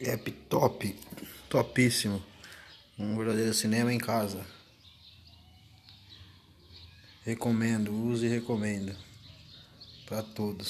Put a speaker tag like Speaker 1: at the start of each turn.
Speaker 1: App top, topíssimo. Um verdadeiro cinema em casa. Recomendo, use e recomendo para todos.